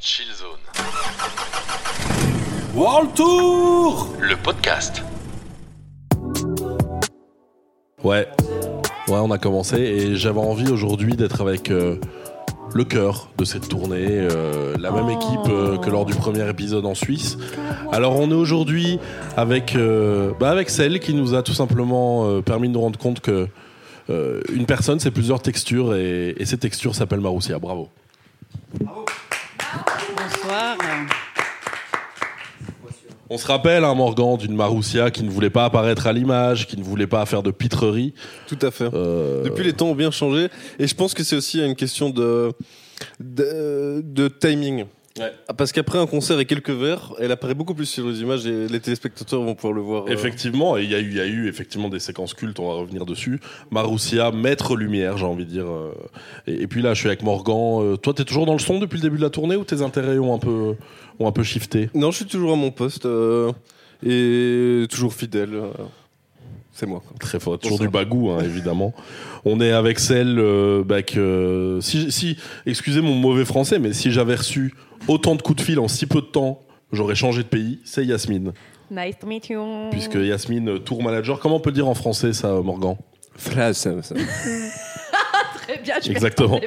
Chill Zone. World Tour Le podcast. Ouais, ouais, on a commencé et j'avais envie aujourd'hui d'être avec euh, le cœur de cette tournée, euh, la même équipe euh, que lors du premier épisode en Suisse. Alors on est aujourd'hui avec, euh, bah, avec celle qui nous a tout simplement euh, permis de nous rendre compte que euh, une personne c'est plusieurs textures et, et ces textures s'appellent Maroussia. Bravo. On se rappelle, hein, Morgan, d'une Maroussia qui ne voulait pas apparaître à l'image, qui ne voulait pas faire de pitrerie. Tout à fait. Euh, Depuis, les temps ont bien changé. Et je pense que c'est aussi une question de, de, de timing. Ouais. Ah, Parce qu'après un concert et quelques verres, elle apparaît beaucoup plus sur les images et les téléspectateurs vont pouvoir le voir. euh, Effectivement, et il y, a eu- il y a eu effectivement des séquences cultes, on va revenir dessus. Maroussia, maître lumière, j'ai envie de dire. euh, Et, et puis là, je suis avec Morgan. Euh, toi, t'es toujours dans le son depuis le début de la tournée ou tes intérêts ont un peu, ont un peu shifté? Non, je suis toujours à mon poste euh, et toujours fidèle. Euh, C'est moi. quoi. Très fort, toujours du bagou, hein, évidemment. On est avec celle, euh, bah, que, si, si, excusez mon mauvais français, mais si j'avais reçu autant de coups de fil en si peu de temps, j'aurais changé de pays. C'est Yasmine, Nice to meet you. puisque Yasmine, euh, tour manager. Comment on peut dire en français ça, Morgan? Très bien, tu Exactement.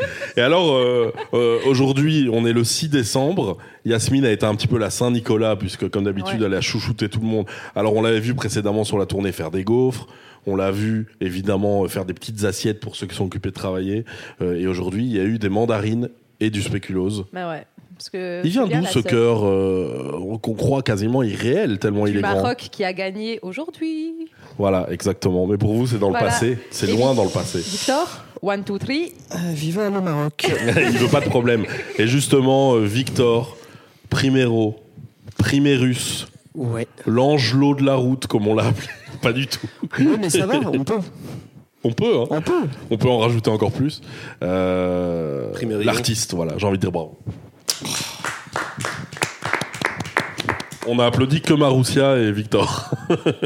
Et alors, euh, euh, aujourd'hui, on est le 6 décembre. Yasmine a été un petit peu la Saint-Nicolas, puisque comme d'habitude, Ouais. elle a chouchouté tout le monde. Alors, on l'avait vu précédemment sur la tournée faire des gaufres. On l'a vu, évidemment, euh, faire des petites assiettes pour ceux qui sont occupés de travailler. Euh, et aujourd'hui, il y a eu des mandarines et du spéculose. Bah ouais. Parce que Il vient d'où ce cœur euh, qu'on croit quasiment irréel, tellement il est grand Maroc qui a gagné aujourd'hui. Voilà, exactement. Mais pour vous, c'est dans Voilà. le passé. C'est loin dans le passé. Victor, one, two, three. viva le Maroc. il veut pas de problème. Et justement, euh, Victor, Primero, Primérus, Ouais. l'angelot de la route, comme on l'a appelé. Pas du tout. Oui, mais ça va, on peut. On peut, hein. On peut. On peut en rajouter encore plus. Euh. L'artiste, voilà, j'ai envie de dire bravo. On a applaudi que Maroussia et Victor.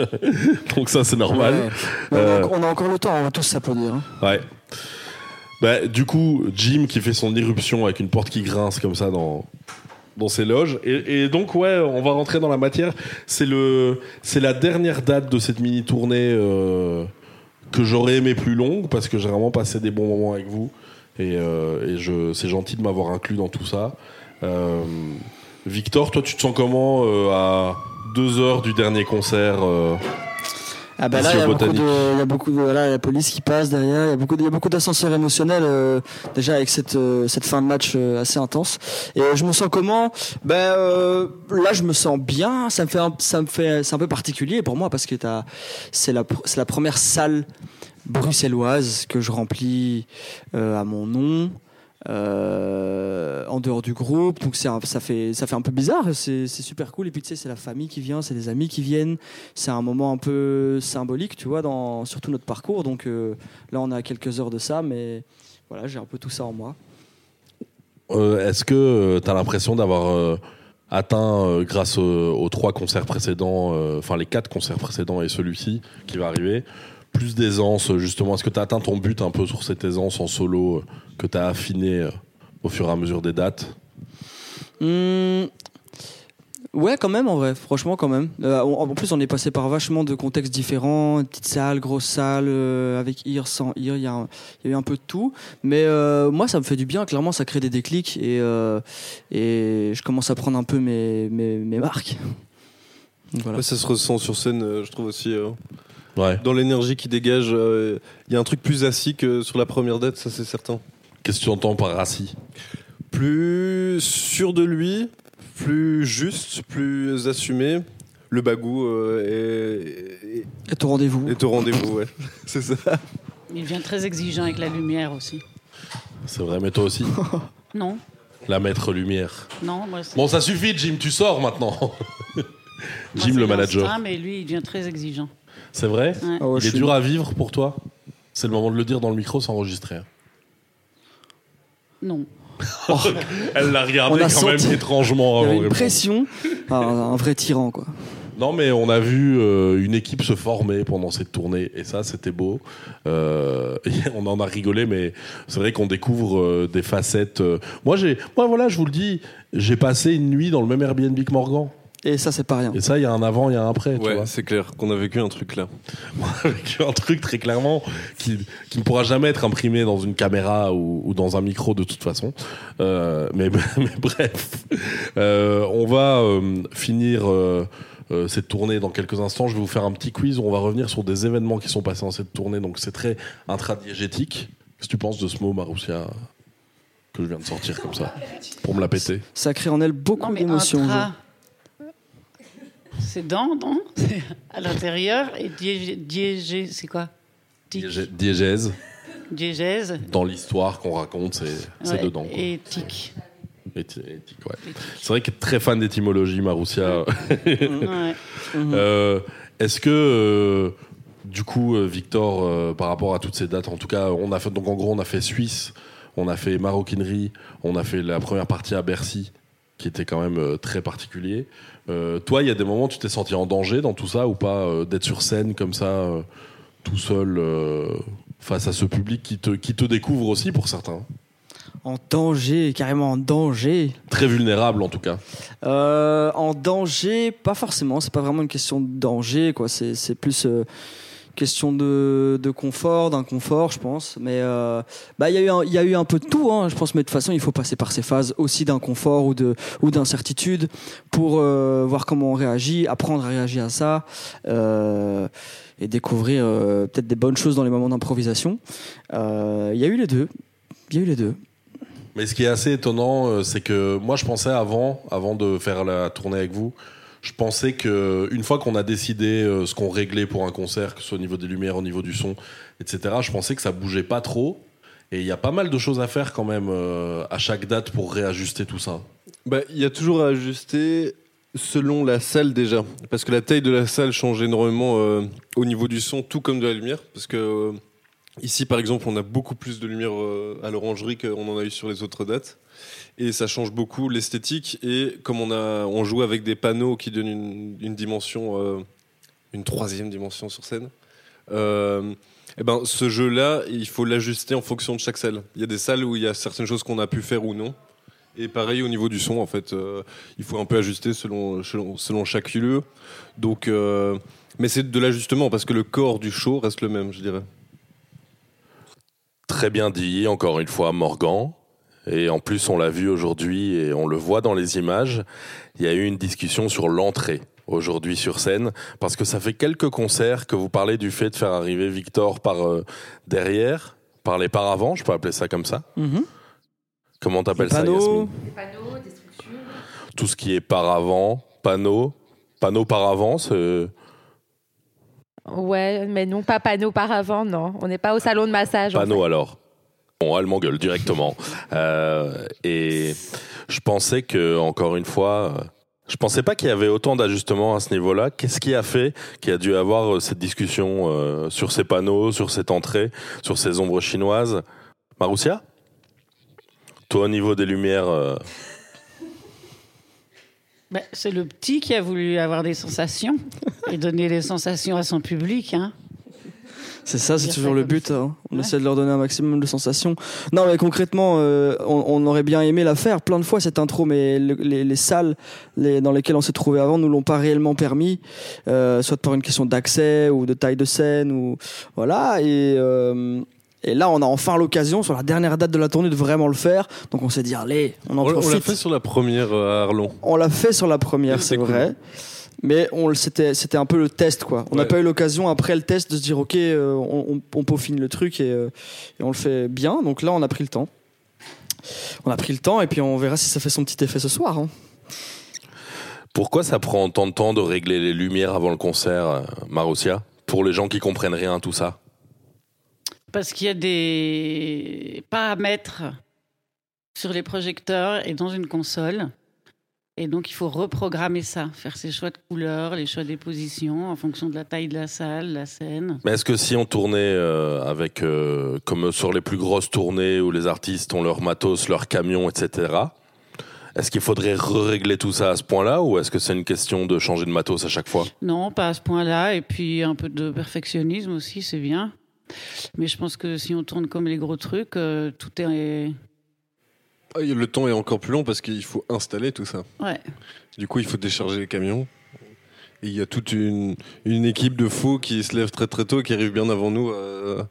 Donc ça, c'est normal. Ouais. Mais on, a Euh, encore, on a encore le temps, on va tous s'applaudir. hein. Ouais. Bah, du coup, Jim qui fait son irruption avec une porte qui grince comme ça dans, dans ses loges. Et, donc, ouais, on va rentrer dans la matière. C'est la dernière date de cette mini tournée euh, que j'aurais aimé plus longue parce que j'ai vraiment passé des bons moments avec vous. Et, euh, c'est gentil de m'avoir inclus dans tout ça. Euh, Victor, toi, tu te sens comment à deux heures du dernier concert Ah bah là, il y, au a beaucoup Botanique. de, il y a beaucoup de, voilà, la police qui passe derrière, il y a beaucoup, il y a beaucoup d'ascenseurs émotionnels euh, déjà avec cette, euh, cette fin de match euh, assez intense. Et je me sens comment? Ben euh, là, je me sens bien. Ça me fait, un, ça me fait, c'est un peu particulier pour moi parce que t'as, c'est la, c'est la première salle bruxelloise que je remplis euh, à mon nom. Euh, en dehors du groupe donc ça fait ça fait un peu bizarre c'est super cool et puis tu sais c'est la famille qui vient c'est des amis qui viennent c'est un moment un peu symbolique, tu vois, dans surtout notre parcours. Donc euh, là, on à quelques heures de ça, mais voilà, j'ai un peu tout ça en moi. Euh, Est-ce que tu as l'impression d'avoir atteint, grâce aux, trois concerts précédents, enfin les quatre concerts précédents et celui-ci qui va arriver, plus d'aisance justement Est-ce que tu as atteint ton but un peu sur cette aisance en solo euh, que tu as affiné euh, au fur et à mesure des dates? Hum, ouais, quand même, en vrai, franchement, quand même. Euh, en en plus, on est passé par vachement de contextes différents, petite salle, grosse salle, euh, avec IR, sans IR, il y, a y eu un peu de tout. Mais euh, moi, ça me fait du bien, clairement, ça crée des déclics et, euh, et je commence à prendre un peu mes, mes, mes marques. Donc, voilà. Ouais, ça se ressent sur scène, euh, je trouve aussi. Euh, Ouais. dans l'énergie qui dégage, euh, il y a un truc plus assis que sur la première date, ça c'est certain. Qu'est-ce que tu entends par rassis Plus sûr de lui, plus juste, plus assumé. Le bagou euh, est, au rendez-vous. est au rendez-vous, ouais. c'est ça. Il devient très exigeant avec la lumière aussi. C'est vrai, mais toi aussi? Non, La maître lumière. non, moi c'est. Bon, ça suffit, Jim, tu sors maintenant. Jim, le manager. Instinct, mais lui, il devient très exigeant. C'est vrai Ouais. Ah ouais, Il je est suis- dur à vivre pour toi C'est le moment de le dire dans le micro sans enregistrer. hein. Non. Elle l'a regardé On a quand même étrangement Il y avant avait de une répondre. pression, un, un vrai tyran, quoi. Non, mais on a vu euh, une équipe se former pendant cette tournée, et ça, c'était beau. Euh, et on en a rigolé, mais c'est vrai qu'on découvre euh, des facettes. euh. Moi, j'ai, moi, voilà, je vous le dis, j'ai passé une nuit dans le même Airbnb que Morgan. Et ça, c'est pas rien. Et ça, il y a un avant, il y a un après. Ouais, c'est clair qu'on a vécu un truc là. avec un truc très clairement qui, qui ne pourra jamais être imprimé dans une caméra ou, ou dans un micro de toute façon. Euh, mais, mais bref, Euh, on va euh, finir euh, euh, cette tournée dans quelques instants. Je vais vous faire un petit quiz où on va revenir sur des événements qui sont passés dans cette tournée. Donc c'est très intradiégétique. Qu'est-ce que tu penses de ce mot, Maroussia que je viens de sortir comme ça pour me la péter? Ça crée en elle beaucoup d'émotions. intra, c'est dans, non C'est à l'intérieur. Et diégé, diégé- c'est quoi? Diégèse, Diégèse. dans l'histoire qu'on raconte, c'est Ouais, dedans. quoi. Et tic. Éthique, ouais. C'est vrai qu'elle est très fan d'étymologie, Maroussia. Ouais. Euh, Est-ce que, euh, du coup, euh, Victor, euh, par rapport à toutes ces dates, en tout cas, on a fait, donc en gros, on a fait Suisse, on a fait Maroquinerie, on a fait la première partie à Bercy, qui était quand même euh, très particulier. Euh, toi, il y a des moments où tu t'es senti en danger dans tout ça ou pas euh, d'être sur scène comme ça, euh, tout seul, face à ce public qui te, qui te découvre aussi pour certains? En danger, carrément en danger. Très vulnérable en tout cas. En danger, pas forcément. C'est pas vraiment une question de danger, quoi. C'est c'est plus question de, de confort, d'inconfort, je pense. Mais euh, bah il y a eu il y a eu un peu de tout, hein, je pense. Mais de toute façon, il faut passer par ces phases aussi d'inconfort ou de ou d'incertitude pour euh, voir comment on réagit, apprendre à réagir à ça. euh, et découvrir peut-être des bonnes choses dans les moments d'improvisation. Il y a eu les deux. Il y a eu les deux. Mais ce qui est assez étonnant, c'est que moi, je pensais avant, avant de faire la tournée avec vous, je pensais que une fois qu'on a décidé euh, ce qu'on réglait pour un concert, que ce soit au niveau des lumières, au niveau du son, etc., je pensais que ça bougeait pas trop. Et il y a pas mal de choses à faire quand même euh, à chaque date pour réajuster tout ça. Bah, il y a toujours à ajuster selon la salle déjà, parce que la taille de la salle change énormément euh, au niveau du son, tout comme de la lumière, parce que ici par exemple on a beaucoup plus de lumière euh, à l'orangerie qu'on en a eu sur les autres dates, et ça change beaucoup l'esthétique, et comme on joue avec des panneaux qui donnent une, dimension, euh, une troisième dimension sur scène. Euh, eh ben, ce jeu-là, il faut l'ajuster en fonction de chaque salle. Il y a des salles où il y a certaines choses qu'on a pu faire ou non. Et pareil au niveau du son, en fait, euh, il faut un peu ajuster selon, selon, selon chaque lieu. Donc, mais c'est de l'ajustement parce que le corps du show reste le même, je dirais. Très bien dit, encore une fois, Morgan. Et en plus, on l'a vu aujourd'hui et on le voit dans les images. Il y a eu une discussion sur l'entrée aujourd'hui sur scène parce que ça fait quelques concerts que vous parlez du fait de faire arriver Victor par euh, derrière, par les paravents, je peux appeler ça comme ça. Mhm. Comment t'appelles ça, Panneaux. Yasmine? Tout ce qui est paravent, panneau, panneau paravent, c'est Ouais, mais non, pas panneau par avant, non. On n'est pas au salon de massage. en Panneau fait. alors. Bon, elle m'engueule directement. Euh, et je pensais que, encore une fois, euh, je pensais pas qu'il y avait autant d'ajustements à ce niveau-là. Qu'est-ce qui a fait qu'il y a dû avoir euh, cette discussion euh, sur ces panneaux, sur cette entrée, sur ces ombres chinoises? Maroussia Toi, au niveau des lumières, euh, Ben, c'est le petit qui a voulu avoir des sensations et donner des sensations à son public. Hein. C'est ça, c'est toujours le but. hein. On Ouais. essaie de leur donner un maximum de sensations. Non, mais concrètement, euh, on, on aurait bien aimé la faire plein de fois cette intro, mais le- les, les salles les- dans lesquelles on s'est trouvé avant nous l'ont pas réellement permis, euh, soit par une question d'accès ou de taille de scène ou voilà. Et euh, et là, on a enfin l'occasion sur la dernière date de la tournée de vraiment le faire. Donc on s'est dit allez, on en On, on l'a profite. fait sur la première euh, à Arlon. On l'a fait sur la première, C'est cool. vrai. Mais on c'était c'était un peu le test quoi. On n'a Ouais. pas eu l'occasion après le test de se dire ok euh, on, on- on peaufine le truc et, euh, et on le fait bien. Donc là on a pris le temps. On a pris le temps et puis on verra si ça fait son petit effet ce soir. hein. pourquoi ça prend tant de temps de régler les lumières avant le concert, Maroussia Pour les gens qui comprennent rien à tout ça? Parce qu'il y a des paramètres sur les projecteurs et dans une console. Et donc, il faut reprogrammer ça, faire ses choix de couleurs, les choix des positions en fonction de la taille de la salle, la scène. Mais est-ce que si on tournait euh, avec, euh, comme sur les plus grosses tournées où les artistes ont leur matos, leur camion, etc., Est-ce qu'il faudrait régler tout ça à ce point-là ou est-ce que c'est une question de changer de matos à chaque fois? Non, pas à ce point-là. Et puis un peu de perfectionnisme aussi, c'est bien. Mais je pense que si on tourne comme les gros trucs, euh, tout est. Ah, et Le temps est encore plus long parce qu'il faut installer tout ça. Ouais. Du coup, il faut décharger les camions. Et il y a toute une, une équipe de fous qui se lève très très tôt, qui arrive bien avant nous euh,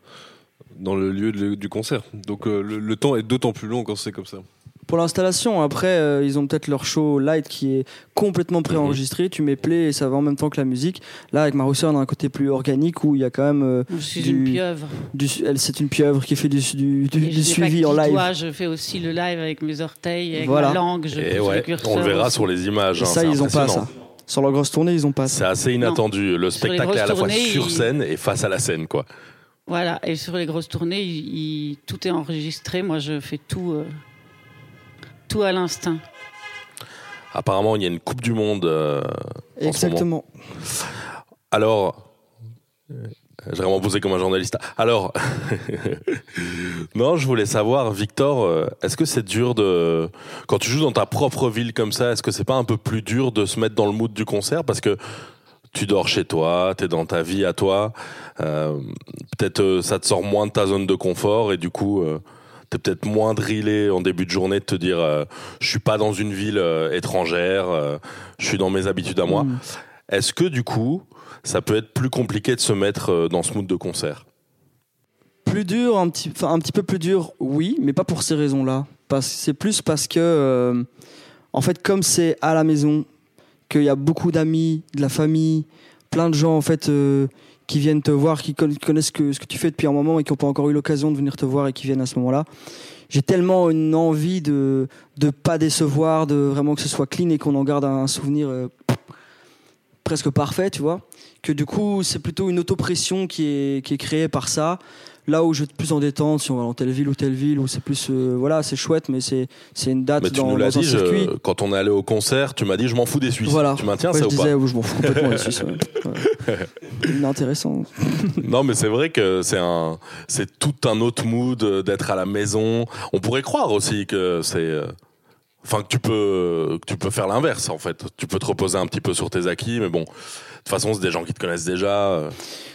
dans le lieu de- du concert. Donc euh, le, le temps est d'autant plus long quand c'est comme ça. Pour l'installation, après, euh, ils ont peut-être leur show light qui est complètement préenregistré. Tu mets play et ça va en même temps que la musique. Là, avec Marousser, on a un côté plus organique où il y a quand même euh, Je suis Du- une pieuvre. du. Elle, c'est une pieuvre qui fait du, du, du- Et du je fais pas suivi en live. doigt, je fais aussi le live avec mes orteils, avec Voilà. ma langue. Je Et ouais, on le verra aussi. sur les images. Et hein, ça, c'est ils ont pas ça. Sur leur grosse tournée, ils ont pas ça. C'est assez inattendu. Le spectacle est à la fois tournées, sur scène et face à la scène, quoi. Voilà, et sur les grosses tournées, il- il- tout est enregistré. Moi, je fais tout, euh, tout à l'instinct. Apparemment, il y a une Coupe du Monde. euh, en ce moment. Exactement. Alors, euh, j'ai vraiment posé comme un journaliste. Alors, non, je voulais savoir, Victor, euh, est-ce que c'est dur de, quand tu joues dans ta propre ville comme ça, est-ce que c'est pas un peu plus dur de se mettre dans le mood du concert? Parce que tu dors chez toi, t'es dans ta vie à toi, euh, peut-être ça te sort moins de ta zone de confort et du coup. euh, T'es peut-être moins drillé en début de journée de te dire euh, je suis pas dans une ville euh, étrangère, euh, je suis dans mes habitudes à moi. Mm. Est-ce que du coup, ça peut être plus compliqué de se mettre dans ce mood de concert? Plus dur, un petit, un petit peu plus dur, oui, mais pas pour ces raisons-là. C'est plus parce que, en fait, comme c'est à la maison, qu'il y a beaucoup d'amis, de la famille, plein de gens en fait qui viennent te voir, qui con- connaissent ce que tu fais depuis un moment et qui n'ont pas encore eu l'occasion de venir te voir et qui viennent à ce moment-là. J'ai tellement une envie de de pas décevoir, de vraiment que ce soit clean et qu'on en garde un souvenir euh, presque parfait, tu vois. Que du coup, c'est plutôt une autopression qui est, qui est créée par ça. Là où je vais être plus en détente, si on va dans telle ville ou telle ville, où c'est plus. euh, voilà, c'est chouette, mais c'est c'est une date Mais tu dans, nous l'as dans un dit, je- circuit. quand on est allé au concert, tu m'as dit je m'en fous des Suisses. Voilà. Tu maintiens Ouais, ça je ou pas disais, je m'en fous complètement des Suisses. ouais. Ouais. Inintéressant. Non, mais c'est vrai que c'est un, c'est tout un autre mood euh, d'être à la maison. On pourrait croire aussi que c'est, euh, enfin que tu peux, que tu peux faire l'inverse en fait. Tu peux te reposer un petit peu sur tes acquis, mais bon, toute façon c'est des gens qui te connaissent déjà. euh.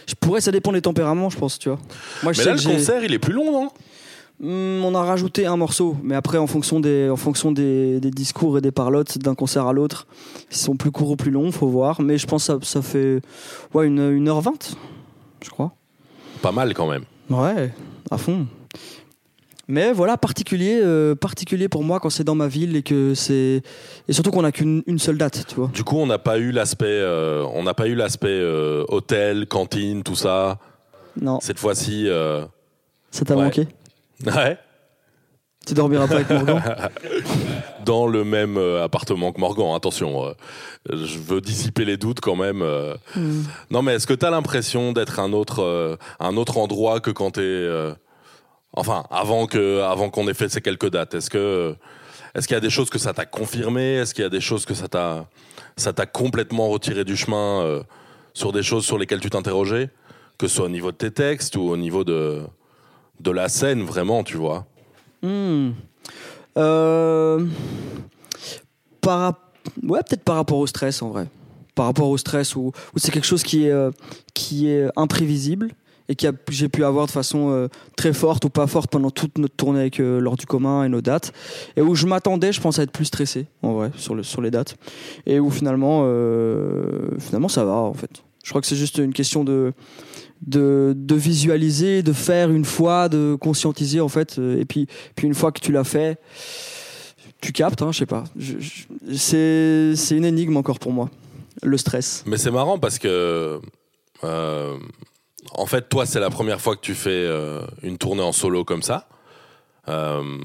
Je pourrais, ça dépend des tempéraments, je pense, tu vois. Moi, je Mais sais là, le concert, il est plus long, non? Hmm, on a rajouté un morceau, mais après, en fonction des, en fonction des, des discours et des parlottes d'un concert à l'autre, ils sont plus courts ou plus longs, faut voir. Mais je pense que ça, ça fait ouais, une, une heure vingt, je crois. Pas mal quand même. Ouais, à fond. Mais voilà, particulier, euh, particulier pour moi quand c'est dans ma ville et que c'est et surtout qu'on a qu'une une seule date, tu vois. Du coup, on n'a pas eu l'aspect, euh, on n'a pas eu l'aspect euh, hôtel, cantine, tout ça. Non, Cette fois-ci, ça t'a Ouais. manqué. ouais, Tu dormiras pas avec Morgan. dans le même appartement que Morgan. Attention, je veux dissiper les doutes quand même. Hmm. Non, mais est-ce que tu as l'impression d'être un autre, un autre endroit que quand tu es. Enfin, avant que, qu'on ait fait ces quelques dates Est-ce que. Est-ce qu'il y a des choses que ça t'a confirmé? Est-ce qu'il y a des choses que ça t'a, ça t'a complètement retiré du chemin euh, sur des choses sur lesquelles tu t'interrogeais? Que ce soit au niveau de tes textes ou au niveau de, de la scène, vraiment, tu vois? Rap- ouais, peut-être par rapport au stress en vrai. Par rapport au stress où, où c'est quelque chose qui est, euh, qui est imprévisible et que j'ai pu avoir de façon euh, très forte ou pas forte pendant toute notre tournée avec euh, l'heure du commun et nos dates et où je m'attendais je pense à être plus stressé en vrai sur, sur les dates et où finalement euh, finalement ça va en fait je crois que c'est juste une question de de, visualiser, de faire une fois, de conscientiser en fait. Et puis, puis une fois que tu l'as fait, tu captes, hein, je sais pas. C'est, c'est une énigme encore pour moi, le stress. Mais c'est marrant parce que, euh, en fait, toi, c'est la première fois que tu fais euh, une tournée en solo comme ça. Euh,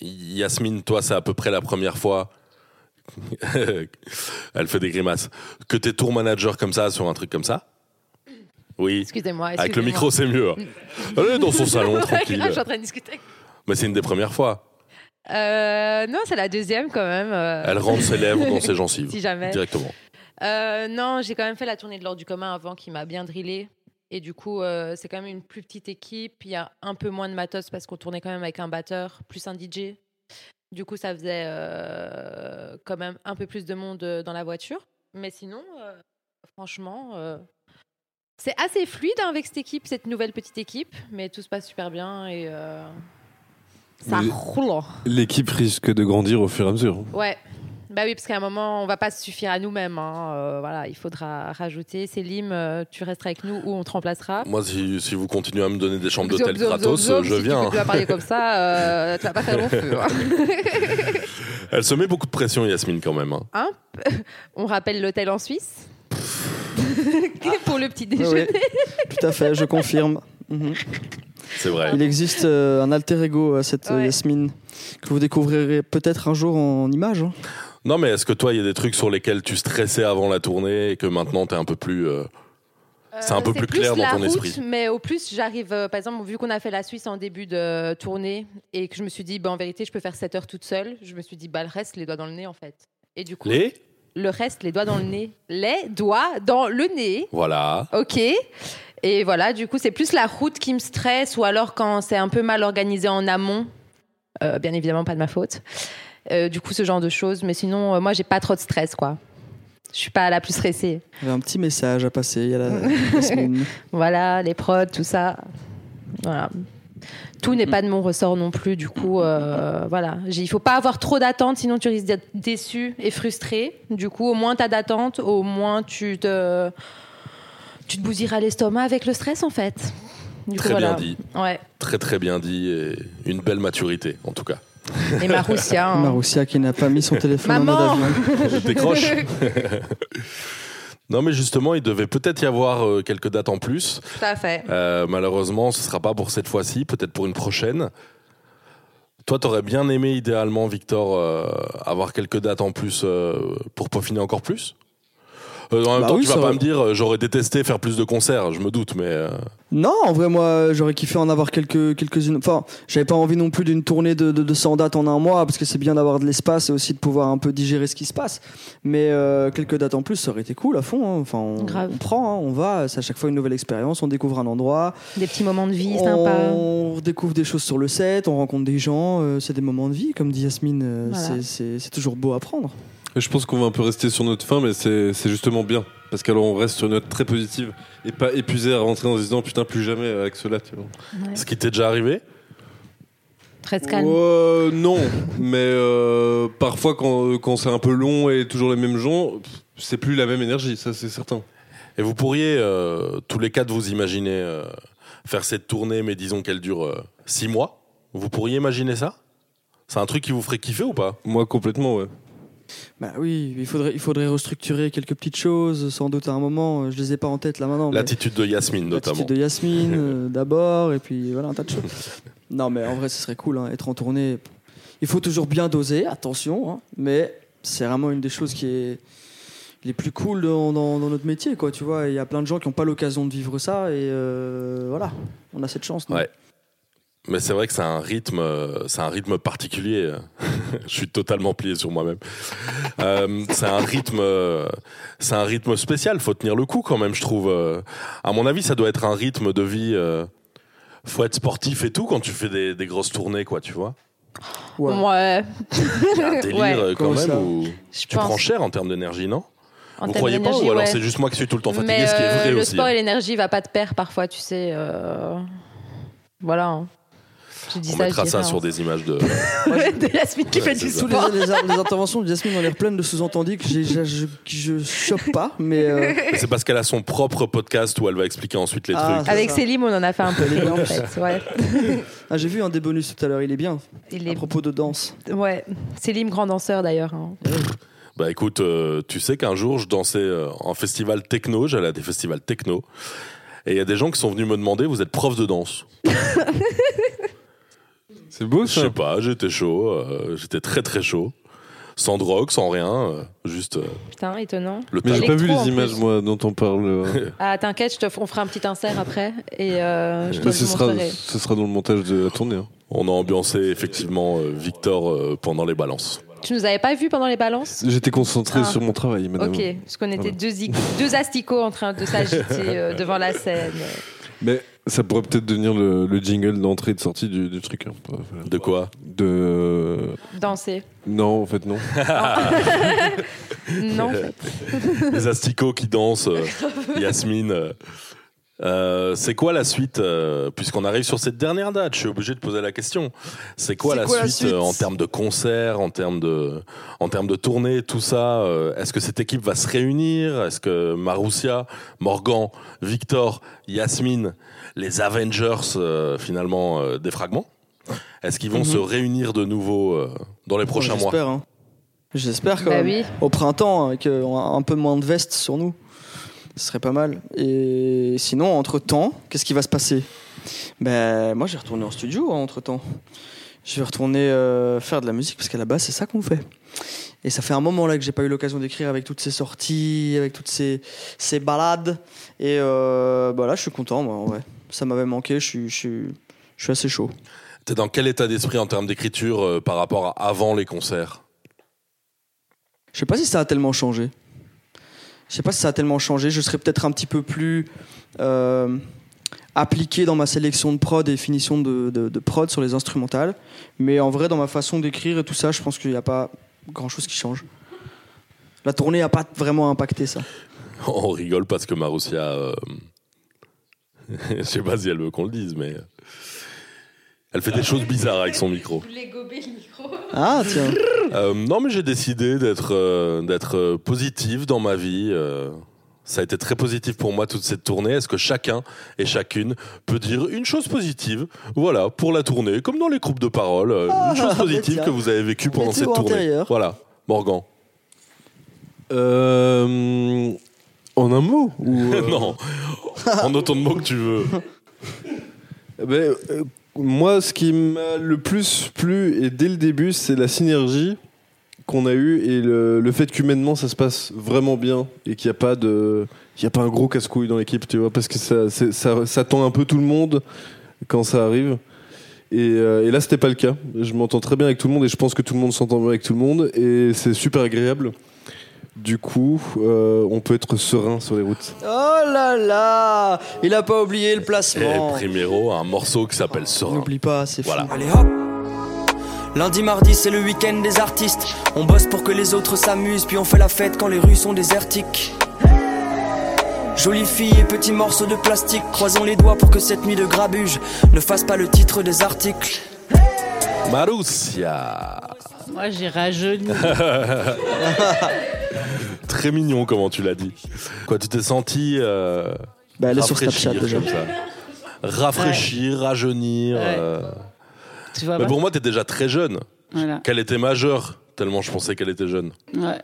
Yasmine, toi, c'est à peu près la première fois. Elle fait des grimaces. Que t'es tour manager comme ça sur un truc comme ça? Oui. Excusez-moi. Avec le micro, c'est mieux. Elle est dans son salon, tranquille. Je suis en train de discuter. Mais c'est une des premières fois. Euh, non, c'est la deuxième quand même. Elle rentre ses lèvres dans ses gencives. Si jamais. Directement. Euh, non, j'ai quand même fait la tournée de l'ordre du commun avant qui m'a bien drillé. Et du coup, euh, c'est quand même une plus petite équipe. Il y a un peu moins de matos parce qu'on tournait quand même avec un batteur plus un DJ. Du coup, ça faisait euh, quand même un peu plus de monde euh, dans la voiture. Mais sinon, euh, franchement, c'est assez fluide hein, avec cette équipe, cette nouvelle petite équipe. Mais tout se passe super bien et ça roule. L'équipe risque de grandir au fur et à mesure. Ouais. Bah oui, parce qu'à un moment, on va pas se suffire à nous-mêmes. hein. Euh, voilà, il faudra rajouter. Célim, euh, tu resteras avec nous ou on te remplacera? Moi, si, si vous continuez à me donner des chambres d'hôtel gratos, zop, zop, je si viens. Tu, tu vas parler comme ça, euh, tu vas pas faire long feu. hein. Elle se met beaucoup de pression, Yasmine, quand même. hein. On rappelle l'hôtel en Suisse. Pour le petit Oui, déjeuner. oui. Tout à fait, je confirme. Mhm. C'est vrai. Il existe euh, un alter ego à cette euh, Ouais. Yasmine que vous découvrirez peut-être un jour en image. hein. Non, mais est-ce que toi, il y a des trucs sur lesquels tu stressais avant la tournée et que maintenant, t'es un peu plus. euh, C'est un peu plus clair dans la ton route, esprit? Mais au plus, j'arrive, euh, par exemple, vu qu'on a fait la Suisse en début de tournée et que je me suis dit, bah, en vérité, je peux faire 7 heures toute seule, je me suis dit, bah, le reste, les doigts dans le nez, en fait. Et du coup, Les? le reste, les doigts dans le nez. Les doigts dans le nez. Voilà. Ok. Et voilà, du coup, c'est plus la route qui me stresse ou alors quand c'est un peu mal organisé en amont. Euh, bien évidemment, pas de ma faute. Euh, du coup, ce genre de choses. Mais sinon, euh, moi, j'ai pas trop de stress, quoi. Je suis pas la plus stressée. Il y avait un petit message à passer. Il y a la. Voilà, les prods, tout ça. Voilà. Tout n'est pas de mon ressort non plus. Du coup, euh, voilà. Il faut pas avoir trop d'attentes, sinon tu risques d'être déçu et frustré. Du coup, au moins tu as d'attentes, au moins tu te, tu te bousilleras l'estomac avec le stress, en fait. Du Très coup, voilà. bien dit. Ouais. Très, très bien dit. Et une belle maturité, en tout cas. Et Maroussia. hein. Maroussia qui n'a pas mis son téléphone en mode Maman avion. Je décroche. non, mais justement, il devait peut-être y avoir euh, quelques dates en plus. Tout à fait. Euh, malheureusement, ce sera pas pour cette fois-ci, peut-être pour une prochaine. Toi, t'aurais bien aimé, idéalement, Victor, euh, avoir quelques dates en plus euh, pour peaufiner encore plus? Euh, En même Bah temps, oui, tu vas ça pas me dire, euh, j'aurais détesté faire plus de concerts, je me doute, mais euh, Non, en vrai, moi, j'aurais kiffé en avoir quelques, quelques-unes. Enfin, j'avais pas envie non plus d'une tournée de, de, de 100 dates en un mois, parce que c'est bien d'avoir de l'espace et aussi de pouvoir un peu digérer ce qui se passe. Mais euh, quelques dates en plus, ça aurait été cool à fond. hein. Enfin, on, Grave. on prend, hein, on va. C'est à chaque fois une nouvelle expérience. On découvre un endroit. Des petits moments de vie sympas. On découvre des choses sur le set, on rencontre des gens. euh, c'est des moments de vie, comme dit Yasmine. euh, Voilà. c'est- c'est c'est toujours beau à prendre. Je pense qu'on va un peu rester sur notre fin, mais c'est justement bien. Parce qu'alors on reste sur une note très positive et pas épuisé à rentrer en se disant putain plus jamais avec cela. Tu vois. Ouais. ce qui t'est déjà arrivé? Très calme. Euh, non, mais euh, parfois quand, quand c'est un peu long et toujours les mêmes gens, c'est plus la même énergie, ça c'est certain. Et vous pourriez, euh, tous les quatre, vous imaginer euh, faire cette tournée, mais disons qu'elle dure euh, six mois? Vous pourriez imaginer ça? C'est un truc qui vous ferait kiffer ou pas? Moi complètement, ouais. Bah oui, il faudrait, il faudrait restructurer quelques petites choses, sans doute à un moment. Je les ai pas en tête là maintenant. L'attitude de Yasmine, notamment. L'attitude de Yasmine euh, d'abord, et puis voilà, un tas de choses. Non, mais en vrai, ce serait cool, hein, être en tournée. Il faut toujours bien doser, attention, hein, mais c'est vraiment une des choses qui est les plus cool dans, dans- dans notre métier, quoi, tu vois. Il y a plein de gens qui n'ont pas l'occasion de vivre ça, et euh, voilà, on a cette chance. Ouais. Mais c'est vrai que c'est un rythme, euh, c'est un rythme particulier. Je suis totalement plié sur moi-même. Euh, c'est un rythme, euh, c'est un rythme spécial. Faut tenir le coup quand même, je trouve. À mon avis, ça doit être un rythme de vie. Faut être sportif et tout quand tu fais des, des grosses tournées, quoi, tu vois. Ouais. Ouais. Un délire Ouais. quand même Je tu pense. prends cher en termes d'énergie, non? En Vous croyez pas ou alors ouais. c'est juste moi qui suis tout le temps fatigué, Mais ce qui est vrai le aussi. sport et l'énergie va pas de pair parfois, tu sais. euh, Voilà. hein. Je dis On ça, mettra ça dis sur des images de. de Yasmine qui Ouais, fait du les, les- interventions de Yasmine ont l'air pleines de sous-entendus que, je, je, chope pas, mais euh, C'est parce qu'elle a son propre podcast où elle va expliquer ensuite les Ah, trucs. Avec. Célim, on en a fait un peu Les les en fait. Ouais. ah, j'ai vu un des bonus tout à l'heure, il est bien, Il à est... propos de danse. ouais. Célim, grand danseur d'ailleurs. hein. Bah écoute, euh, tu sais qu'un jour je dansais euh, en festival techno, j'allais à des festivals techno, et il y a des gens qui sont venus me demander, vous êtes prof de danse C'est beau Je ça. sais pas, j'étais chaud, euh, j'étais très très chaud, sans drogue, sans rien, euh, juste euh, Putain, étonnant. le Mais j'ai talent. pas vu Électro, en les images plus. moi dont on parle. euh. Ah, t'inquiète, je te... on fera un petit insert après et euh, je te Mais le ce sera, montrerai. ce sera dans le montage de la tournée. hein. On a ambiancé effectivement euh, Victor euh, pendant les balances. Tu nous avais pas vu pendant les balances? J'étais concentré Ah. sur mon travail, madame. Ok, parce qu'on était Voilà. deux, ig- deux asticots en train de s'agiter euh, devant la scène. Mais Ça pourrait peut-être devenir le, le jingle d'entrée et de sortie du, du truc. hein. De quoi De. Danser. Non, en fait, non. Non, en fait. Les asticots qui dansent, euh, Yasmine. euh, euh, c'est quoi la suite euh, Puisqu'on arrive sur cette dernière date, je suis obligé de poser la question. C'est quoi, C'est la, quoi la suite, euh, en termes de concerts, en termes de, en termes de tournées, tout ça euh, Est-ce que cette équipe va se réunir? Est-ce que Marussia, Morgan, Victor, Yasmine, les Avengers, euh, finalement, euh, des fragments Est-ce qu'ils vont Mhm. se réunir de nouveau euh, dans les prochains mois? J'espère. hein. J'espère quand Bah même. oui. Au printemps, avec euh, un peu moins de veste sur nous. Ce serait pas mal. Et sinon, entre temps, qu'est-ce qui va se passer? Ben, moi, je vais retourner en studio entre temps. Je vais retourner euh, faire de la musique parce qu'à la base, c'est ça qu'on fait. Et ça fait un moment là que j'ai pas eu l'occasion d'écrire avec toutes ces sorties, avec toutes ces, ces balades. Et euh, bah là, je suis content, moi, en vrai. Ça m'avait manqué, je suis, je suis, je suis assez chaud. T'es dans quel état d'esprit en termes d'écriture euh, par rapport à avant les concerts? Je sais pas si ça a tellement changé. Je sais pas si ça a tellement changé. Je serais peut-être un petit peu plus euh, appliqué dans ma sélection de prod et finition de, de, de prod sur les instrumentales. Mais en vrai, dans ma façon d'écrire et tout ça, je pense qu'il n'y a pas grand-chose qui change. La tournée n'a pas vraiment impacté ça. On rigole parce que Marussia. euh, Je sais pas si elle veut qu'on le dise, mais. Elle fait des choses bizarres avec son micro. voulez gober le micro Ah tiens. Euh, non, mais j'ai décidé d'être euh, d'être euh, positif dans ma vie. euh. ça a été très positif pour moi toute cette tournée. Est-ce que chacun et chacune peut dire une chose positive? Voilà, pour la tournée, comme dans les groupes de parole, euh, une chose Ah, positive tiens. que vous avez vécue pendant cette tournée. intérieur. Voilà, Morgan. Euh, en un mot ou, euh, non, en autant de mots que tu veux. Ben, euh, moi, ce qui m'a le plus plu, et dès le début, c'est la synergie qu'on a eue et le, fait qu'humainement, ça se passe vraiment bien et qu'il n'y a pas de, il y a pas un gros casse-couille dans l'équipe, tu vois, parce que ça, ça, ça tend un peu tout le monde quand ça arrive. Et, euh, et là, c'était pas le cas. Je m'entends très bien avec tout le monde et je pense que tout le monde s'entend bien avec tout le monde et c'est super agréable. Du coup, euh, on peut être serein sur les routes. Oh là là Il a pas oublié le Et placement. Primero, un morceau qui s'appelle Serein. N'oublie pas, c'est Voilà. fou. Allez hop Lundi, mardi, c'est le week-end des artistes. On bosse pour que les autres s'amusent, puis on fait la fête quand les rues sont désertiques. Jolie fille et petits morceaux de plastique, croisons les doigts pour que cette nuit de grabuge ne fasse pas le titre des articles. Marussia. Moi, j'ai rajeuni. Très mignon, comment tu l'as dit. Quoi, tu t'es senti euh, Bah, elle est sur rafraîchir Snapchat déjà. comme ça. Rafraîchir, rajeunir. Ouais. euh. Tu vois Mais pour moi, t'étais déjà très jeune. Voilà. Qu'elle était majeure, tellement je pensais qu'elle était jeune. Ouais.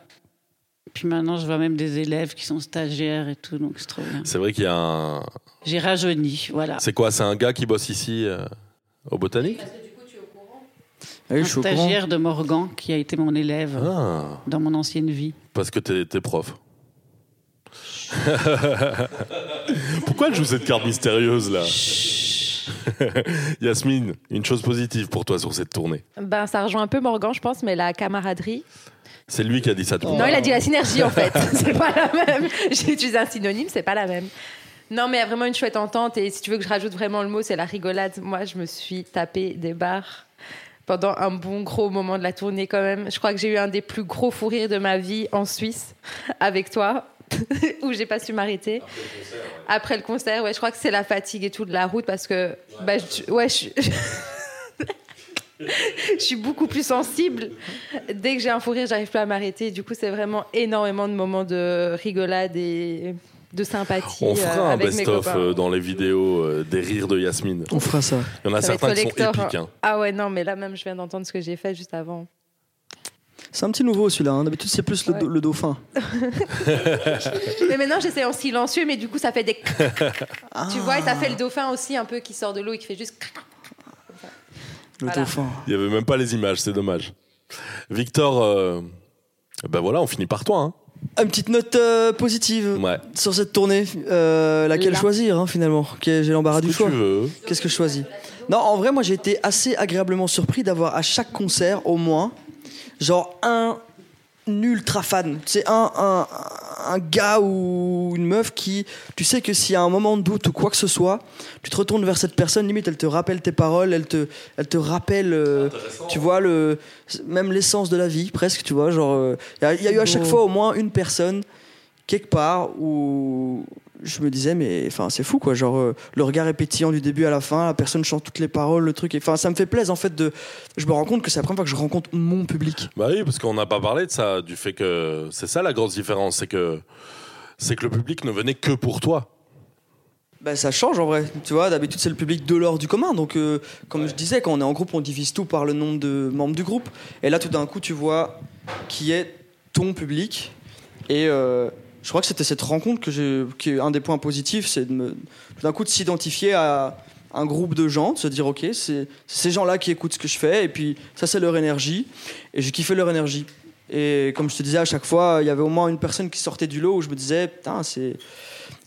Puis maintenant, je vois même des élèves qui sont stagiaires et tout, donc c'est trop bien. C'est vrai qu'il y a un. J'ai rajeuni, voilà. C'est quoi C'est un gars qui bosse ici euh, au Botanique? Un je suis au courant. stagiaire de Morgan qui a été mon élève Ah, dans mon ancienne vie. parce que t'es t'es prof. Pourquoi elle joue cette carte mystérieuse là? Yasmine, une chose positive pour toi sur cette tournée. Ben, ça rejoint un peu Morgan, je pense, mais la camaraderie. C'est lui qui a dit ça tout à Non, il a dit la synergie en fait. c'est pas la même. J'ai utilisé un synonyme, c'est pas la même. Non, mais il y a vraiment une chouette entente. Et si tu veux que je rajoute vraiment le mot, c'est la rigolade. Moi, je me suis tapé des barres pendant un bon gros moment de la tournée quand même. Je crois que j'ai eu un des plus gros fous rires de ma vie en Suisse avec toi, où j'ai pas su m'arrêter. Après le concert, ouais, je crois que c'est la fatigue et tout de la route parce que, bah, je- ouais, je, je suis beaucoup plus sensible. Dès que j'ai un fou rire, j'arrive plus à m'arrêter. Du coup, c'est vraiment énormément de moments de rigolade et de sympathie. On euh, fera un avec mes best-of euh, dans les vidéos euh, des rires de Yasmine. On fera ça. Il y en a Ça certains qui sont épiques. hein. Ah ouais, non, mais là même, je viens d'entendre ce que j'ai fait juste avant. C'est un petit nouveau celui-là. hein. D'habitude, c'est plus le, Ouais. do- le dauphin. mais maintenant, j'essaie en silencieux, mais du coup, ça fait des. Ah. Tu vois, et ça fait le dauphin aussi, un peu qui sort de l'eau et qui fait juste. Le Voilà. dauphin. Il n'y avait même pas les images, c'est dommage. Victor, euh, ben voilà, on finit par toi. Hein. Une petite note euh, positive Ouais. sur cette tournée. Euh, laquelle Là. choisir hein, finalement? J'ai l'embarras du que choix. Qu'est-ce que je choisis? Non, en vrai, moi j'ai été assez agréablement surpris d'avoir à chaque concert au moins, genre un ultra fan. C'est un, un, un gars ou une meuf qui, tu sais que s'il y a un moment de doute ou quoi que ce soit, tu te retournes vers cette personne, limite elle te rappelle tes paroles, elle te, elle te rappelle, euh, tu vois, le, même l'essence de la vie presque, tu vois. Genre, il y, a- y a eu à chaque fois au moins une personne quelque part où je me disais mais enfin c'est fou quoi genre euh, le regard est pétillant du début à la fin la personne chante toutes les paroles le truc enfin ça me fait plaisir en fait de je me rends compte que c'est la première fois que je rencontre mon public Bah oui, parce qu'on n'a pas parlé de ça, du fait que c'est ça la grosse différence, c'est que c'est que le public ne venait que pour toi. Bah, ça change en vrai. Tu vois, d'habitude c'est le public de l'or du commun. Donc, euh, comme je disais, quand on est en groupe, on divise tout par le nombre de membres du groupe. Et là, tout d'un coup, tu vois qui est ton public. Et euh, je crois que c'était cette rencontre qui est un des points positifs, c'est de d'un coup de s'identifier à un groupe de gens, de se dire ok, c'est ces gens-là qui écoutent ce que je fais, et puis ça c'est leur énergie, et j'ai kiffé leur énergie. Et comme je te disais, à chaque fois, il y avait au moins une personne qui sortait du lot où je me disais, putain, c'est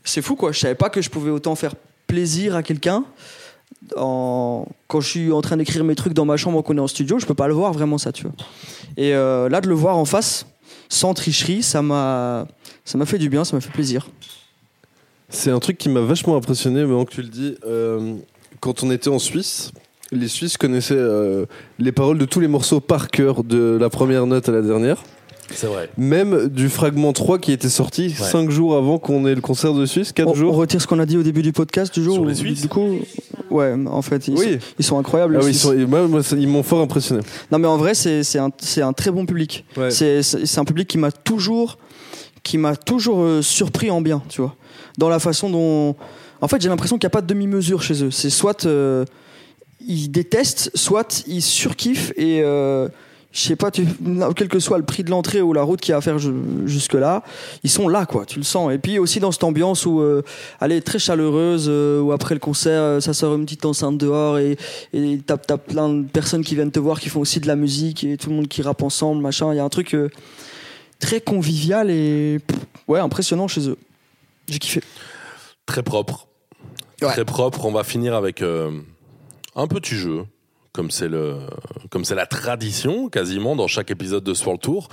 c'est fou quoi. Je savais pas que je pouvais autant faire plaisir à quelqu'un. Quand je suis en train d'écrire mes trucs dans ma chambre qu'on est en studio, je peux pas le voir vraiment ça, tu vois. Et euh, là, de le voir en face, sans tricherie, ça m'a, ça m'a fait du bien, ça m'a fait plaisir. C'est un truc qui m'a vachement impressionné, maintenant que tu le dis. Euh, quand on était en Suisse, les Suisses connaissaient euh, les paroles de tous les morceaux par cœur, de la première note à la dernière. C'est vrai. Même du fragment 3 qui était sorti 5 jours avant qu'on ait le concert de Suisse, 4 On, on jours. retire ce qu'on a dit au début du podcast du jour. Sur les Suisses Du coup, ouais, en fait, ils, Oui. sont, ils sont incroyables. Ah oui, ils, sont- moi, ils m'ont fort impressionné. Non, mais en vrai, c'est un, un très bon public. Ouais. C'est un public qui m'a toujours, qui m'a toujours euh, surpris en bien, tu vois. Dans la façon dont, en fait, j'ai l'impression qu'il n'y a pas de demi-mesure chez eux. C'est soit euh, ils détestent, soit ils surkiffent et euh, je sais pas, tu, quel que soit le prix de l'entrée ou la route qu'il y a à faire jusque là, ils sont là, quoi. Tu le sens. Et puis aussi dans cette ambiance où, euh, elle est très chaleureuse, euh, où après le concert, euh, ça sort une petite enceinte dehors et t'as t'as plein de personnes qui viennent te voir qui font aussi de la musique et tout le monde qui rappe ensemble, machin. Il y a un truc euh, très convivial et pff, ouais impressionnant chez eux. J'ai kiffé. Très propre. Ouais. Très propre. On va finir avec euh, un petit jeu. Comme c'est le, comme c'est la tradition quasiment dans chaque épisode de Swirl Tour.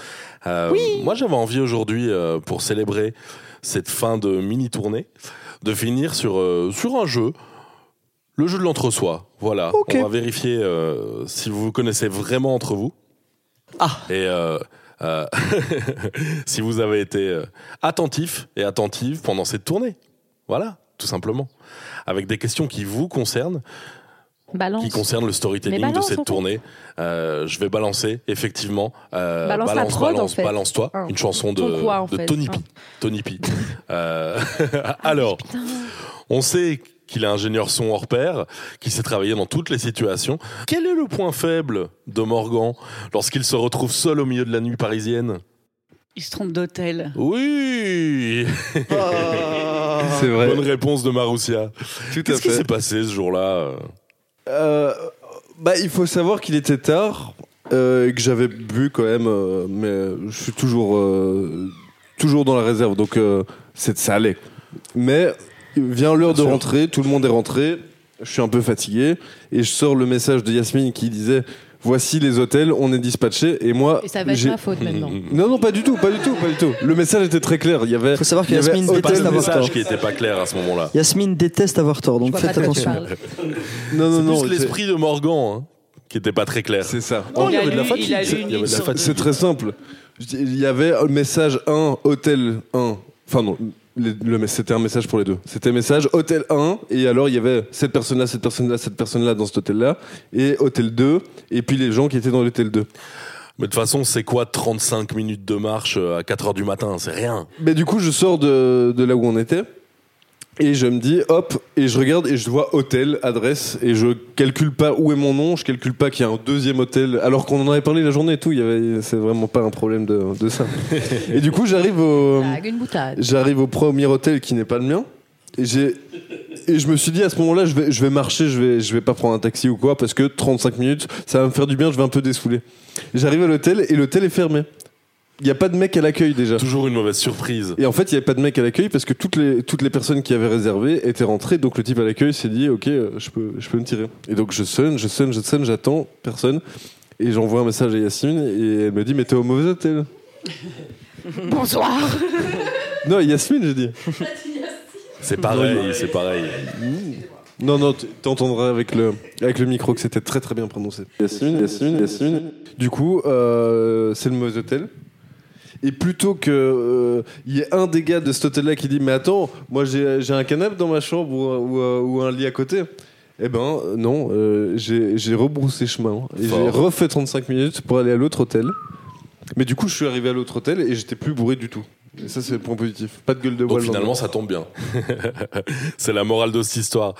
Euh, Moi, j'avais envie aujourd'hui euh, pour célébrer cette fin de mini tournée de finir sur sur un jeu, le jeu de l'entre-soi. Voilà. Ok. On va vérifier si vous vous connaissez vraiment entre vous. Ah. Et euh, si vous avez été euh, attentif et attentive pendant cette tournée. Voilà, tout simplement. Avec des questions qui vous concernent, Balance. qui concernent le storytelling balance, de cette tournée. Euh, je vais balancer, effectivement. Euh, Balance la balance, prod, balance, en fait. balance-toi. Ah. Une chanson de, quoi, de. Tony P. Ah. Tony P. Euh, alors, on sait qu'il est ingénieur son hors pair, qui sait travailler dans toutes les situations. Quel est le point faible de Morgan lorsqu'il se retrouve seul au milieu de la nuit parisienne? Il se trompe d'hôtel. Oui C'est vrai. Bonne réponse de Maroussia. Tout à Qu'est-ce qui fait. s'est passé ce jour-là? Euh, bah, il faut savoir qu'il était tard euh, et que j'avais bu quand même, euh, mais je suis toujours, euh, toujours dans la réserve, donc euh, c'est- ça allait. Mais vient l'heure de rentrer, tout le monde est rentré, je suis un peu fatigué et je sors le message de Yasmine qui disait voici les hôtels, on est dispatché et moi Et ça va être ma faute maintenant. non non pas du tout, pas du tout, pas du tout. Le message était très clair. Il y avait. Faut savoir que il y avait Yasmine déteste avoir message tort. qui était pas clair à ce moment-là. Yasmine déteste avoir tort, donc faites attention. Non non C'est non. plus c'est- l'esprit de Morgan hein, qui était pas très clair. C'est ça. Oh, il y Il a avait de la fatigue. il Il. C'est très simple. Il y avait le message 1, hôtel 1. Enfin non, le- c'était un message pour les deux. C'était message hôtel 1 et alors il y avait cette personne-là, cette personne-là, cette personne-là dans cet hôtel-là et hôtel 2 et puis les gens qui étaient dans l'hôtel 2. Mais de toute façon, c'est quoi 35 minutes de marche euh, à 4 heures du matin? C'est rien. Mais du coup, je sors de, de là où on était et je me dis hop et je regarde et je vois hôtel, adresse et je calcule pas où est mon nom, je calcule pas qu'il y a un deuxième hôtel alors qu'on en avait parlé la journée et tout, il y avait c'est vraiment pas un problème de, de ça. et du coup, j'arrive au. J'arrive au premier hôtel qui n'est pas le mien. Et, j'ai, et je me suis dit à ce moment-là, je vais, je vais marcher, je vais, je vais pas prendre un taxi ou quoi, parce que 35 minutes, ça va me faire du bien, je vais un peu dessouler. J'arrive à l'hôtel et l'hôtel est fermé. Il n'y a pas de mec à l'accueil déjà. Toujours une mauvaise surprise. Et en fait, il n'y avait pas de mec à l'accueil parce que toutes les, toutes les personnes qui avaient réservé étaient rentrées. Donc le type à l'accueil s'est dit, ok, euh, je peux, je peux me tirer. Et donc je sonne, je sonne, je sonne, j'attends, personne. Et j'envoie un message à Yasmine et elle me dit, mais t'es au mauvais hôtel. Bonsoir. Non, Yasmine, j'ai dit. C'est pareil, c'est pareil. Non, non, tu t'entendras avec le, avec le micro que c'était très très bien prononcé. Yasmine, Yasmine, Yasmine. Du coup, euh, c'est le mauvais hôtel. Et plutôt que euh, il y ait un des gars de cet hôtel-là qui dit Mais attends, moi j'ai j'ai un canapé dans ma chambre ou, ou, ou un lit à côté. Eh ben non, euh, j'ai j'ai rebroussé chemin et j'ai refait 35 minutes pour aller à l'autre hôtel. Mais du coup, je suis arrivé à l'autre hôtel et j'étais plus bourré du tout. Et ça, c'est le point positif. Pas de gueule de bois. Donc finalement, ça tombe bien. c'est la morale de cette histoire.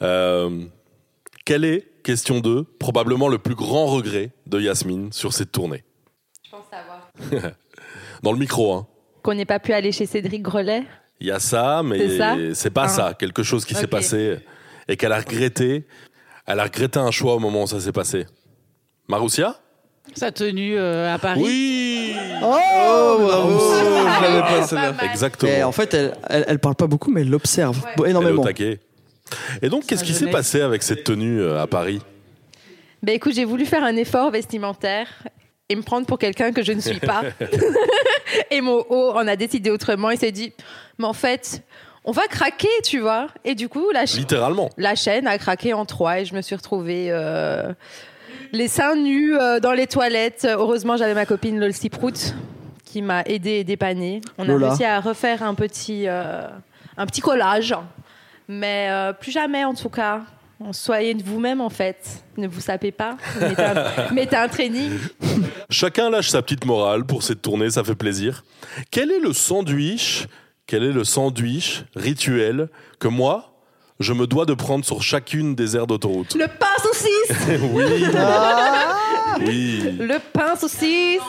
Euh, quel est, question 2, probablement le plus grand regret de Yasmine sur cette tournée? Je pense savoir. Dans le micro, hein. Qu'on n'ait pas pu aller chez Cédric Grelet. Il y a ça, mais C'est pas Ah. ça. Quelque chose qui s'est passé et qu'elle a regretté. Elle a regretté un choix au moment où ça s'est passé. Maroussia? Sa tenue euh, à Paris. Oui Oh, bravo Je l'avais pas, celle-là. Exactement. Et en fait, elle, elle, elle parle pas beaucoup, mais elle l'observe Ouais. Bon, Elle est au énormément. taquet. Et donc, qu'est-ce qui s'est passé avec cette tenue euh, à Paris? Ben écoute, j'ai voulu faire un effort vestimentaire et me prendre pour quelqu'un que je ne suis pas. et mon haut en a décidé autrement. Il s'est dit, mais en fait, on va craquer, tu vois. Et du coup, la, Littéralement. la chaîne a craqué en trois et je me suis retrouvée euh, les seins nus euh, dans les toilettes. Heureusement, j'avais ma copine Lol Prout qui m'a aidé et dépanné. On a réussi à refaire un petit, euh, un petit collage. Mais euh, plus jamais, en tout cas. Soyez de vous-même, en fait. Ne vous sapez pas. Mettez un, mettez un training. Chacun lâche sa petite morale pour cette tournée, ça fait plaisir. Quel est le sandwich Quel est le sandwich rituel que moi je me dois de prendre sur chacune des aires d'autoroute? Le pain saucisse Oui. Oui. Le pain saucisse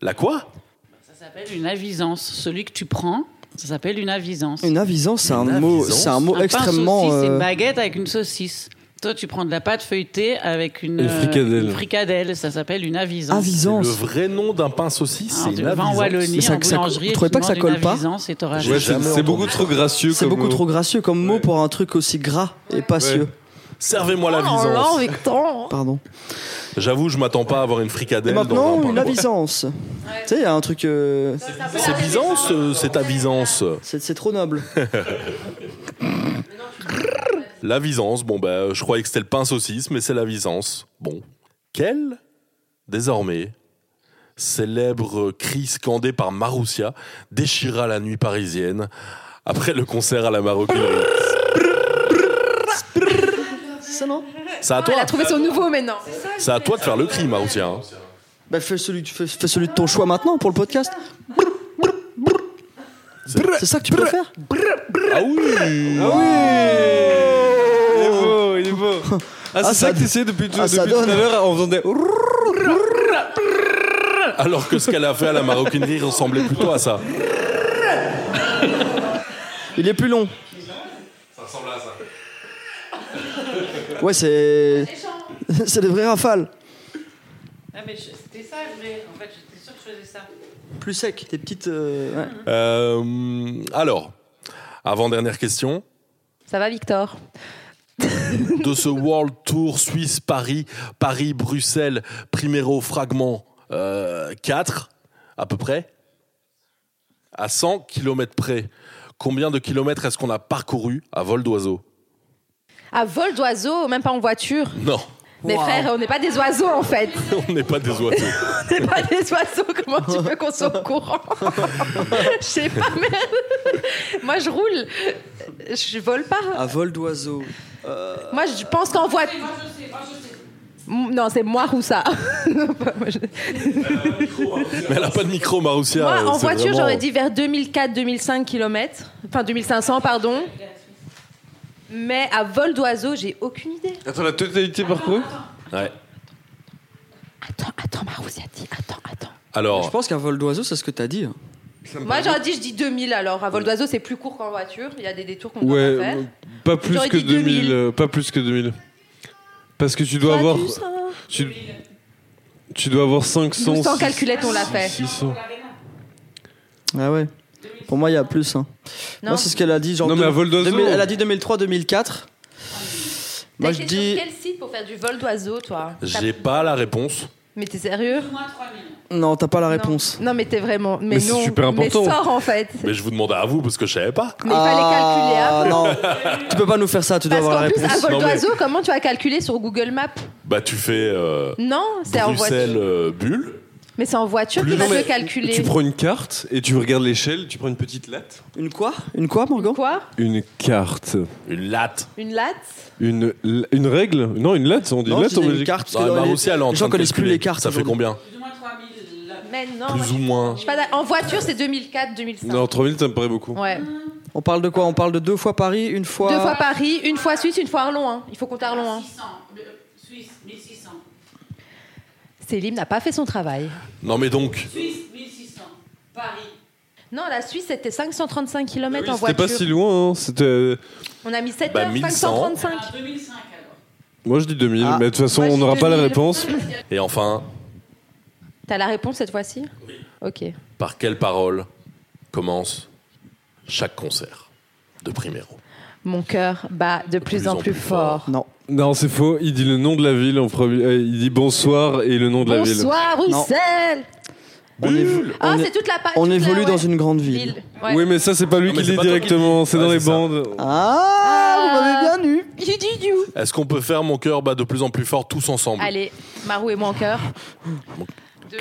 La quoi? Ça s'appelle une avisance. Celui que tu prends, ça s'appelle une avisance. Une avisance, c'est un mot, avisance. c'est un mot Un extrêmement. saucisse, c'est euh, une baguette avec une saucisse. Toi, tu prends de la pâte feuilletée avec une, Une euh, fricadelle. une fricadelle. Ça s'appelle une avisance. Le avisance. vrai nom d'un pain saucisse, Alors, c'est une vas en avisance. Wallonie, ça- en ça- boulangerie, et pas que ça colle pas avisance Ouais, c'est beaucoup trop gracieux. C'est comme beaucoup mot. trop gracieux comme mot pour un truc aussi gras et passieux. Servez-moi la Oh là, visance. Victor Pardon. J'avoue, je m'attends pas à avoir une Et fricadelle dans maintenant, un pain. une avisance. Tu sais, il y a un truc. euh, C'est Byzance, euh, c'est avisance. c'est c'est trop noble. La Visance, bon bah je croyais que c'était le pain saucisse, mais c'est la Visance. Bon. Quel, désormais, célèbre cri scandé par Maroussia déchira la nuit parisienne après le concert à la maroquinerie C'est ça, non? C'est à Elle toi, a trouvé son nouveau maintenant. c'est à toi de faire le cri, Maroussia. hein. Bah, fais celui, fais, fais celui de ton choix maintenant pour le podcast. C'est ça que tu peux faire Ah oui Il est beau, il est beau. Ah, c'est Ah, ça ça que t'essayais depuis, tout, ah, depuis tout à donne. l'heure en faisant des. Alors que ce qu'elle a fait à la maroquinerie ressemblait plutôt à ça. Il est plus long. Ça ressemble à ça. Ouais, c'est. C'est des vraies rafales. Ah, mais c'était ça, je voulais- En fait, j'étais sûre que je faisais ça. Plus sec, des petites. euh, ouais. Euh, alors, avant-dernière question. Ça va, Victor? De ce World Tour Suisse-Paris, Paris-Bruxelles, Primero Fragment euh, 4, à peu près, à 100 km près. Combien de kilomètres est-ce qu'on a parcouru à vol d'oiseau? À vol d'oiseau, même pas en voiture. Non, Mais frère, on n'est pas des oiseaux en fait. on n'est pas des oiseaux. On n'est pas des oiseaux. Comment tu veux qu'on soit au courant Je sais pas, merde. Moi, je roule. Je vole pas. À vol d'oiseau. Moi, je pense qu'en voiture. Non, c'est moi ou ça. Moi, je- Mais elle n'a pas de micro, Maroussia. Moi, en voiture, vraiment- j'aurais dit vers 2004-2005 km. Enfin, 2500, pardon. Mais à vol d'oiseau, j'ai aucune idée. Attends, la totalité parcourue Ouais. Attends, attends, Maroussi a dit. Attends, attends. Je Alors, pense qu'un vol d'oiseau, c'est ce que t'as dit. hein. Moi, j'aurais dit, je dis 2000 alors. À vol d'oiseau, c'est plus court qu'en voiture. Il y a des détours qu'on doit Ouais, pas faire. euh, pas plus J'aurais que dit 2000. 2000. euh, Pas plus que 2000. Parce que tu dois avoir. tu sais. Tu, tu dois avoir 500. Nous, sans calculette, on l'a fait. 600. Ah ouais. Pour moi, il y a plus. hein. Non. Moi, c'est ce qu'elle a dit. Genre Non, mais à vol d'oiseau. 2000 Elle a dit 2003-2004. Moi, je dis. sur quel site pour faire du vol d'oiseau, toi j'ai pas la réponse. Mais t'es sérieux? Non, t'as pas la réponse. Non, non mais t'es vraiment. Mais, Mais c'est non. super important. Mais sors en fait. Mais je vous demandais à vous parce que je savais pas. Mais il fallait calculer Ah, avant. non, tu peux pas nous faire ça, tu dois Parce avoir la qu'en plus, réponse. à vol Non, mais- d'oiseau, comment tu vas calculer sur Google Maps? Bah tu fais euh, Non, c'est en Bruxelles voiture. euh, bulle. Mais c'est en voiture qu'il va te calculer. Tu prends une carte et tu regardes l'échelle, tu prends une petite latte. Une quoi? Une quoi, Morgan? Quoi? Une carte. Une latte. Une latte? Une, une règle? Non, une latte, on dit Non, latte en disais une Belgique. carte. parce les- aussi, elle est en les train gens de connaissent plus calculer. les cartes. Ça fait aujourd'hui. combien? Plus ou moins 3000. Mais non. Plus moi, ou moins. je pas en voiture, c'est 2004, 2005. Non, 3000, ça me paraît beaucoup. Ouais. On parle de quoi? On parle de deux fois Paris, une fois. Deux fois Paris, une fois Suisse, une fois Arlon. hein. Il faut compter Arlon. hein. 600. Le Suisse, 1600. Célim n'a pas fait son travail. Non mais donc, Suisse, 1600. Paris. Non, la Suisse, c'était 535 km Oui, en C'était voiture. pas si loin, hein. c'était. On a mis 7 Bah, heures, 1100. 535. Ah, 2005 alors. Moi je dis 2000, Ah. mais de toute façon Moi, on n'aura pas la 2000. réponse. et enfin, T'as la réponse cette fois-ci Oui. Ok. par quelle parole commence chaque concert de Primero? Mon cœur bat de plus, en plus, fort. Non. Non, c'est faux, il dit le nom de la ville en premier. euh, Il dit bonsoir et le nom de la ville. Bonsoir Bruxelles On, évo- Ah, on, c'est toute la page. on évolue dans une grande ville. ville. Ouais. Oui, mais ça c'est pas lui Ah, mais qui dit qui directement, c'est Ouais, dans les ça. bandes. Ah, vous m'avez bien eu. Est-ce qu'on peut faire mon cœur bat de plus en plus fort tous ensemble? Allez, Marou et moi en cœur. Deux.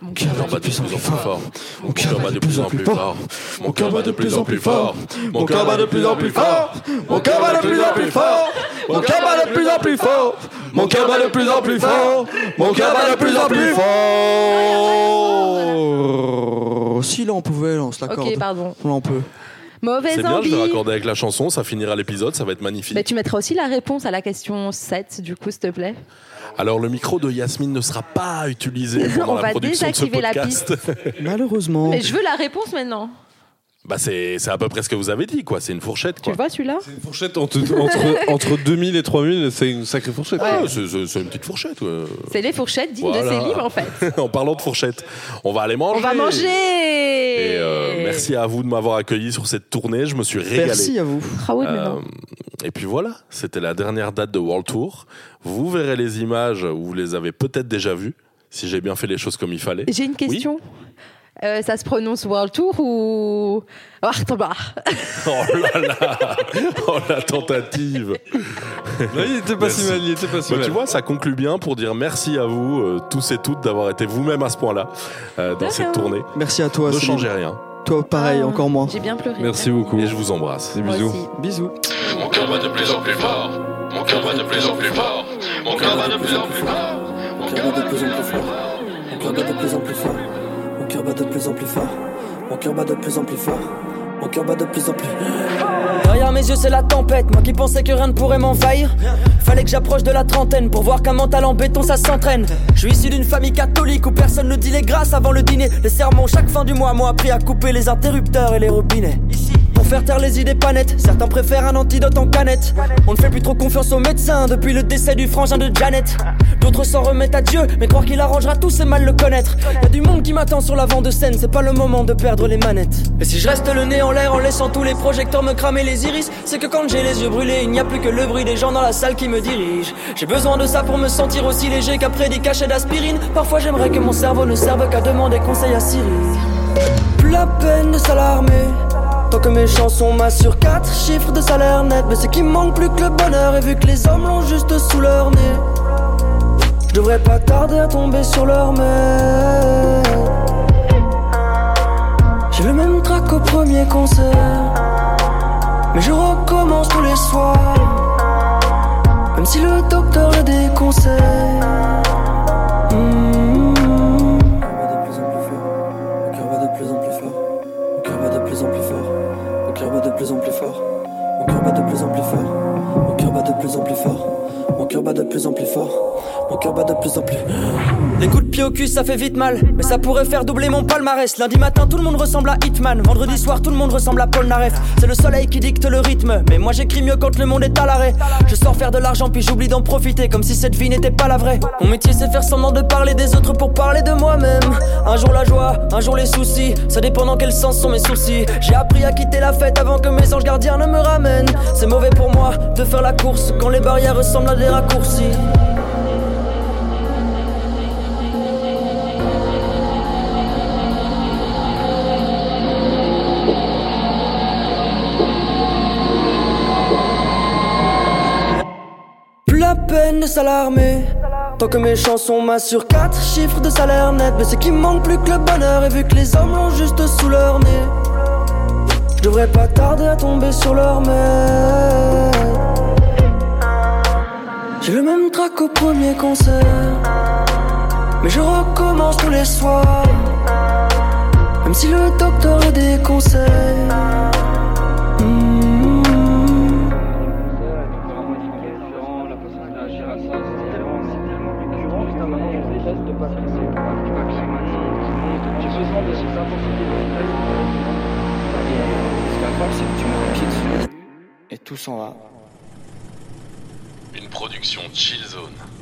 Mon cœur Mon cœur bat de plus en plus fort. Mon cœur bat de plus en plus fort. Mon cœur bat de plus en plus fort. Mon cœur bat de plus en plus fort. Mon cœur bat de plus en plus fort. Mon cœur bat de plus en plus fort. Mon cœur bat de plus en plus fort. Mon cœur bat de plus en plus fort. Si là on pouvait, on se l'accorde. Ok, pardon. Là on peut. Mauvaise C'est bien, je vais raccorder avec la chanson, ça finira l'épisode, ça va être magnifique. Bah, tu mettras aussi la réponse à la question 7, du coup, s'il te plaît. Alors le micro de Yasmine ne sera pas utilisé pendant On la va production de ce désactiver la podcast. Malheureusement. Mais je veux la réponse maintenant. Bah c'est c'est à peu près ce que vous avez dit quoi, c'est une fourchette Tu quoi. vois celui-là C'est une fourchette entre, entre, entre 2000 et 3000, c'est une sacrée fourchette. Ah, c'est- une petite fourchette. ouais. C'est les fourchettes dignes de Voilà. Célim, en fait. en parlant de fourchette, on va aller manger. On va manger Et euh, merci à vous de m'avoir accueilli sur cette tournée, je me suis régalé. Merci à vous. Ah oui, mais Euh, et puis voilà, c'était la dernière date de World Tour. Vous verrez les images, vous les avez peut-être déjà vues, si j'ai bien fait les choses comme il fallait. J'ai une question. Euh, ça se prononce World Tour ou Wartbar Oh là là Oh la tentative Là, il était pas si mal, il était pas si Bah, mal. Tu vois, ça conclut bien pour dire merci à vous, euh, tous et toutes, d'avoir été vous-même à ce point-là euh, dans cette tournée. Merci à toi. Ne changez rien. Toi, pareil, Ah, encore moins. J'ai bien pleuré. Merci beaucoup. Et je vous embrasse. Des bisous. aussi. Bisous. Mon cœur bat de plus en plus fort. Mon cœur bat de plus en plus fort. Mon cœur bat de plus en plus fort. Mon cœur bat de plus en plus fort. Mon cœur bat de plus en plus fort. Mon cœur bat de plus en plus fort. Mon cœur bat de plus en plus fort. Mon cœur bat de plus en plus. Derrière mes yeux, c'est la tempête. Moi qui pensais que rien ne pourrait m'envahir. Fallait que j'approche de la trentaine pour voir qu'un mental en béton ça s'entraîne. Je suis issu d'une famille catholique où personne ne dit les grâces avant le dîner. Les sermons chaque fin du mois m'ont appris à couper les interrupteurs et les robinets. Pour faire taire les idées pas nettes, certains préfèrent un antidote en canette. On ne fait plus trop confiance aux médecins depuis le décès du frangin de Janet. D'autres s'en remettent à Dieu, mais croire qu'il arrangera tout, c'est mal le connaître. Y du monde qui m'attend sur l'avant de scène, c'est pas le moment de perdre les manettes. Et si je reste le nez en laissant tous les projecteurs me cramer les iris, c'est que quand j'ai les yeux brûlés, il n'y a plus que le bruit des gens dans la salle qui me dirigent. J'ai besoin de ça pour me sentir aussi léger qu'après des cachets d'aspirine. Parfois j'aimerais que mon cerveau ne serve qu'à demander conseil à Siri. Plus la peine de s'alarmer. Tant que mes chansons m'assurent quatre chiffres de salaire net. Mais c'est qu'il manque plus que le bonheur. Et vu que les hommes l'ont juste sous leur nez, je devrais pas tarder à tomber sur leur main. Le même trac au premier concert. Mais je recommence tous les soirs. Même si le docteur le déconseille. Mmh. Mon cœur bat de plus en plus fort. Mon cœur bat de plus en plus fort. Mon cœur bat de plus en plus fort. Mon cœur bat de plus en plus fort. Mon cœur bat de plus en plus fort. Mon cœur bat de plus en plus fort. Mon cœur bat de plus en plus. Les coups de pied au cul, ça fait vite mal. Mais ça pourrait faire doubler mon palmarès. Lundi matin, tout le monde ressemble à Hitman. Vendredi soir, tout le monde ressemble à Paul Naref. C'est le soleil qui dicte le rythme. Mais moi, j'écris mieux quand le monde est à l'arrêt. Je sors faire de l'argent, puis j'oublie d'en profiter. Comme si cette vie n'était pas la vraie. Mon métier, c'est faire semblant de parler des autres pour parler de moi-même. Un jour la joie, un jour les soucis. Ça dépend dans quel sens sont mes soucis. J'ai appris à quitter la fête avant que mes anges gardiens ne me ramènent. C'est mauvais pour moi de faire la course quand les barrières ressemblent à des raccourcis. Plus la peine de s'alarmer. Tant que mes chansons m'assurent 4 chiffres de salaire net, mais c'est qu'il manque plus que le bonheur. Et vu que les hommes l'ont juste sous leur nez, je devrais pas tarder à tomber sur leur mère. J'ai le même trac au premier concert, mais je recommence tous les soirs. Même si le docteur a des conseils. Et tout s'en va. Production Chill Zone.